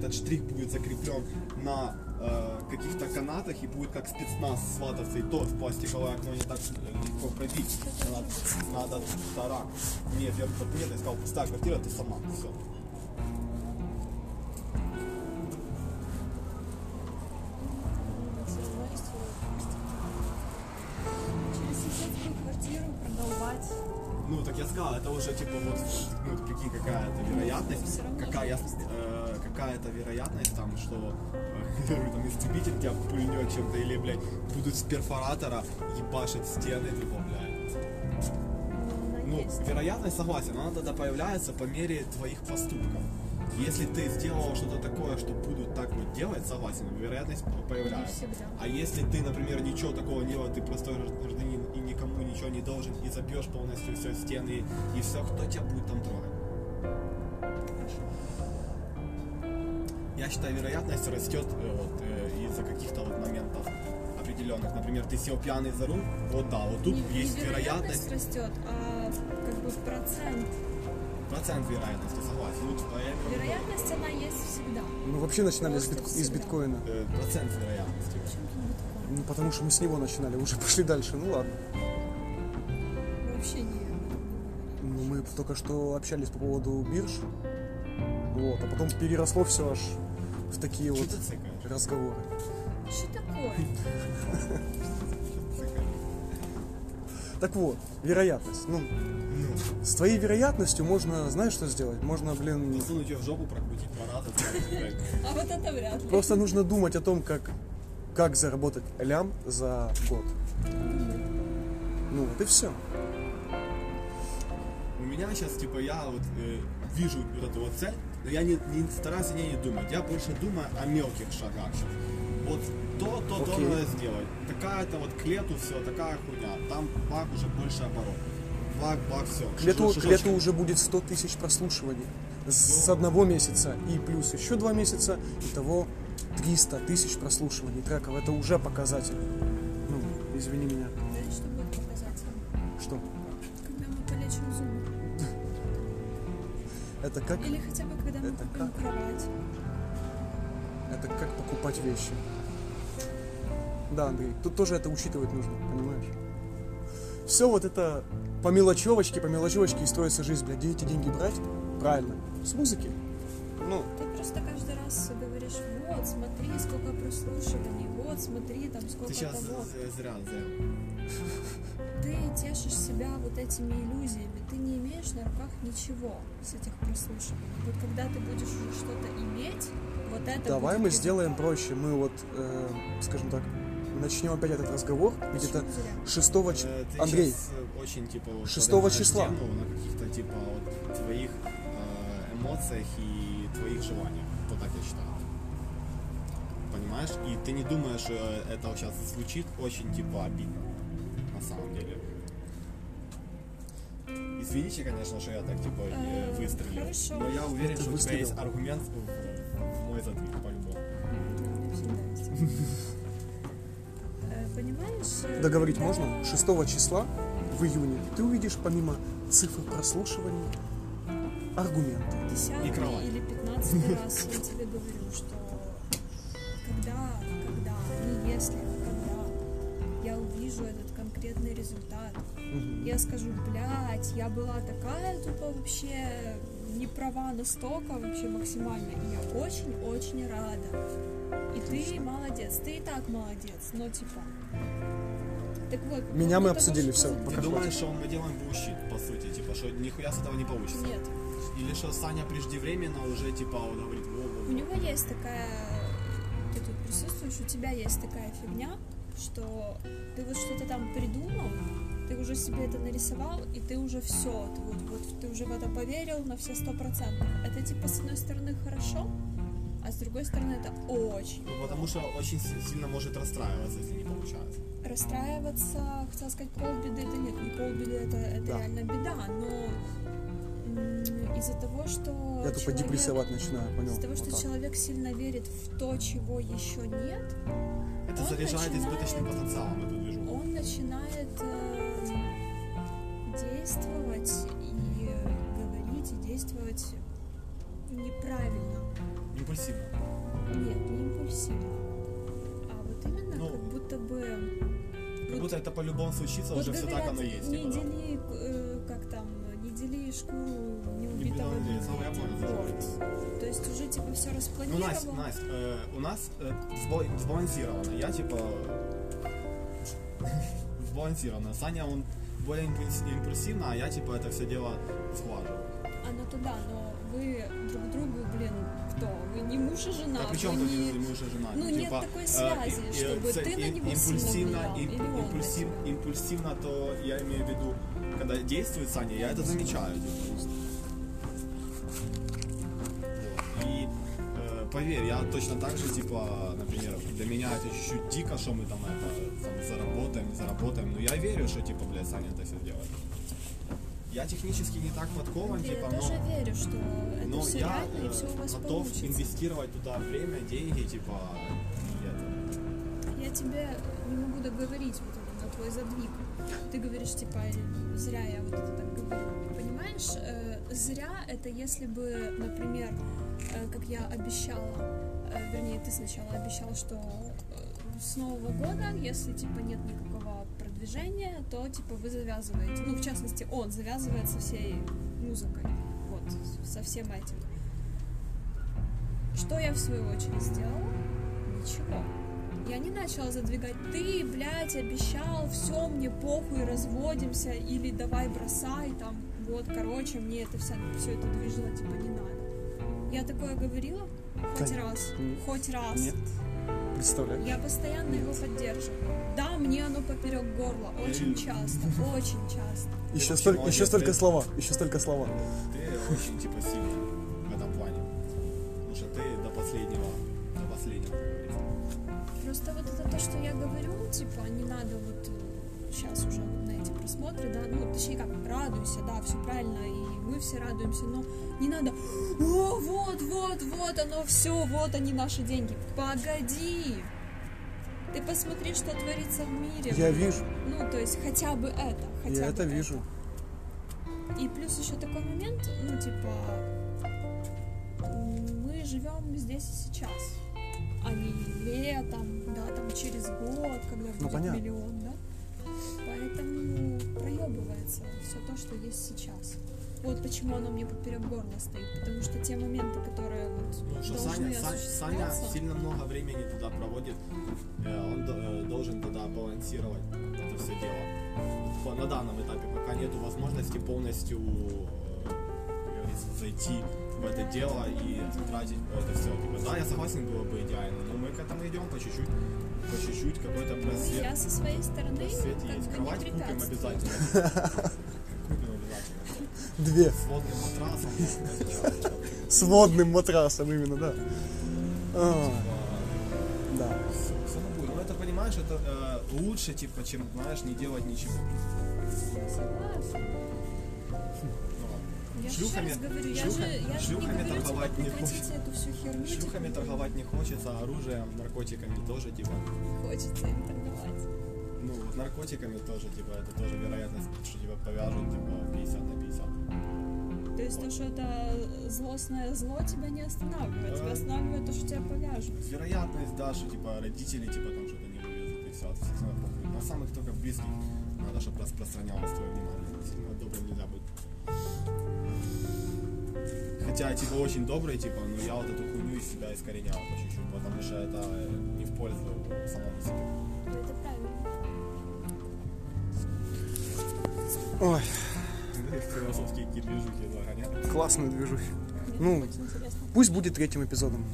этот штрих будет закреплен на э, каких-то канатах и будет как спецназ свататься, и то в пластиковое окно не так легко пробить. Надо, надо тарак. Нет, я нет, я сказал, пустая квартира, ты сама, все. Ну, так я сказал, это уже типа вот ну, какие, какая-то вероятность, какая, э, какая-то вероятность там, что э, там истребитель тебя пульнет чем-то, или, блядь, будут с перфоратора ебашить стены, типа, блядь. Ну, есть. вероятность, согласен, она тогда появляется по мере твоих поступков. Если ты сделал что-то такое, что будут так вот делать, согласен, вероятность появляется. А если ты, например, ничего такого не делал, ты простой гражданин и никому ничего не должен, и забьешь полностью все стены и все, кто тебя будет там трогать? Я считаю, вероятность растет э, вот, э, из-за каких-то вот моментов определенных. Например, ты сел пьяный за руль, вот да, вот тут Не- есть не вероятность, растет, а как бы процент. Процент вероятности, согласен. Ну, типа, я говорю, Вероятность она есть всегда. Мы вообще начинали с, бит- из биткоина. э, процент вероятности. Биткоин? Ну, потому что мы с него начинали, уже пошли дальше. Ну ладно. Вообще не. Ну, мы только что общались по поводу бирж. Вот, а потом переросло все аж в такие Что вот разговоры. Что такое? Так вот, вероятность. Ну, Ну, с твоей вероятностью можно, знаешь, что сделать? Можно, блин, засунуть ее в жопу, прокрутить два раза. блядь. А вот это вряд ли. просто нужно думать о том, как, как заработать лям за год. Ну, вот и все. У меня сейчас, типа, я вот э, вижу вот эту вот цель, но я не, не стараюсь о ней не думать. Я больше думаю о мелких шагах. Вот то, то, то надо сделать. Такая-то вот к лету все, такая хуйня. Там бак уже больше оборот. Бак, бак, все. К лету, к лету уже будет 100 тысяч прослушиваний с одного месяца и плюс еще два месяца, итого 300 тысяч прослушиваний треков. Это уже показатель. Ну, извини меня. Знаешь, что будет показателем? Что? Когда мы полечим зубы. Это как, Или хотя бы когда мы Это купим как? кровать. это как покупать вещи. Да, Андрей, тут тоже это учитывать нужно, понимаешь? Все вот это по мелочевочке, по мелочевочке и строится жизнь, блядь. Где эти деньги брать? Правильно. С музыки. Ну, Ты просто каждый раз говоришь, вот, смотри, сколько прослушиваний, вот, смотри, там, сколько Ты сейчас того. зря, зря. Ты тешишь себя вот этими иллюзиями. Ты не имеешь на руках ничего с этих прослушиваний. Вот когда ты будешь уже что-то иметь, вот это Давай будет мы сделаем проще. Мы вот, э, скажем так, начнем опять этот разговор где-то Почему зря? 6 числа. Э, Андрей, э, очень, типа, вот Шестого поднимаешь числа. тему на каких-то, типа, вот твоих э, эмоциях и твоих желаниях. Вот так я считаю. Понимаешь? И ты не думаешь, э, это сейчас звучит очень, типа, обидно. На самом деле. Извините, конечно, что я так, типа, э, выстрелил. хорошо. Но я уверен, что у тебя есть аргумент в, в мой задвиг, по-любому. Договорить можно? 6 числа в июне ты увидишь помимо цифр прослушиваний аргументы. десятый И кровать. или пятнадцатый раз я тебе говорю, что когда, когда, не если, а когда я увижу этот конкретный результат, Мгм. я скажу, блядь, я была такая тупо вообще не права настолько вообще максимально, и я очень-очень рада. И ты молодец, ты и так молодец, но типа... Так вот, Меня мы поводу обсудили, всё, что- пока Ты думаешь, что мы делаем bullshit, по сути, типа, что нихуя с этого не получится? Нет, Или что Саня преждевременно уже, типа, вот говорит, во, во, У во». него есть такая, ты тут присутствуешь, у тебя есть такая фигня, что ты вот что-то там придумал, ты уже себе это нарисовал, и ты уже все, ты вот, вот ты уже в это поверил на все сто процентов. Это типа с одной стороны хорошо, а с другой стороны это очень Ну, потому что очень си- сильно может расстраиваться, если не получается. расстраиваться, хотела сказать полбеды, да нет, не полбеды, это, это Да. реально беда, но из-за того, что Я человек- депрессовать начинаю, понял? Из-за того, что Вот так. человек сильно верит в то, чего еще нет, Это заряжает начинает- избыточным потенциалом эту движуху. он начинает неправильно. Импульсивно. Нет, не импульсивно. А вот именно Ну, как будто бы... Как вот- будто это по-любому случится, вот уже все так говорят, оно есть. Не типа, дели, э, как там, не дели шкуру неубитого Неубитого медведя. Я понял. Вот. То есть уже типа все Ну, распланировано. Настя, Настя, э, у нас э, сбал- сбалансировано. Я типа сбалансировано. Саня, он более импульс- импульсивно, а я типа это все дело сглаживаю. А ну туда, но вы друг другу, блин, кто? Вы не муж и жена, Да при вы чем тут не... муж и жена? Ну, нет Типа, такой э, связи, и- чтобы ц- ты на и- него сильно импульсивно, влиял, им- или он на импульсив- импульсивно, то я имею в виду, когда действует Саня, я это замечаю. типа. Поверь, я точно так же, типа, например, для меня это чуть-чуть дико, что мы там это там, заработаем, заработаем. Но я верю, что типа, блядь, Саня это все сделает. Я технически не так подкован, Я типа, тоже но, верю, что это но все я реально и э, все у вас готов получится. инвестировать туда время, деньги, типа, и это. Я тебе не могу договорить вот это на твой задвиг. Ты говоришь, типа, «Э, зря я вот это так говорю. Понимаешь, э, зря это если бы, например, э, как я обещала, э, вернее, ты сначала обещал, что с Нового года, если, типа, нет никакого продвижения, то, типа, вы завязываете. Ну, в частности, он завязывает со всей музыкой. Вот, со всем этим. Что я в свою очередь сделала? Ничего. Я не начала задвигать, ты, блядь, обещал, все, мне похуй, разводимся, или давай бросай, там, вот, короче, мне это вся, все это движило, типа, не надо. Я такое говорила? Хоть Да раз. нет. Хоть раз. Нет. Представляю. Я постоянно его поддерживаю. Да, мне оно поперек горла. Очень часто. Очень часто. Еще молодец, еще столько ты- слова, еще столько слова. Ты очень типа сильный в этом плане. Потому что ты до последнего, до последнего. Просто вот это то, что я говорю, типа, не надо вот сейчас уже вот на эти просмотры, да, ну, точнее как, радуйся, да, все правильно, и мы все радуемся, но не надо, о, вот, вот, вот оно все, вот они наши деньги. Погоди! Ты посмотри, что творится в мире. Я вижу, Ну, то есть хотя бы это, хотя я бы это вижу. И плюс еще такой момент, ну, типа, мы живем здесь и сейчас, а не летом, да, там через год, когда будет Ну, понятно. миллион, да. Поэтому проебывается все то, что есть сейчас. Вот почему оно мне поперек горла стоит, потому что те моменты, которые вот Ну, что должны Саня, Са- Саня сильно много времени туда проводит. Э, Он э, должен тогда балансировать это все дело. На данном этапе пока нету возможности полностью э, зайти в это дело и тратить это все. да, я согласен, было бы идеально, но мы к этому идем по чуть-чуть, по чуть-чуть какой-то Ну, просвет. я со своей стороны Просвет как есть. бы Кровать не купим обязательно. Купим обязательно. Две. С водным матрасом. Типа, С водным матрасом именно, да. А, да. Будет. Ну это понимаешь, это э, лучше, типа, чем, знаешь, не делать ничего. Я Шлюхами- говорю, я шлюха- же, я шлюхами говорю, типа, торговать не прекратите эту всю херню. шлюхами типа, торговать не хочется, а оружием, наркотиками тоже, типа. Хочется им торговать. Ну, вот наркотиками тоже, типа, это тоже вероятность, что тебя повяжут, типа, 50 на 50. То есть то, что это злостное зло, тебя не останавливает. Тебя Да. останавливает то, что тебя повяжут. Вероятность, да, что, типа, родители, типа, там что-то не вывезут, и все, от всех равно похуй. На самых только близких надо, чтобы распространялось твое внимание. Сильно добрым нельзя быть. Хотя, типа, очень добрый, типа, но я вот эту хуйню из себя искоренял по чуть-чуть, потому что это э, не в пользу самому себе. Ну, Это правильно. Ой, Философские какие движухи загонять. классные движухи. Ну. Пусть будет третьим эпизодом.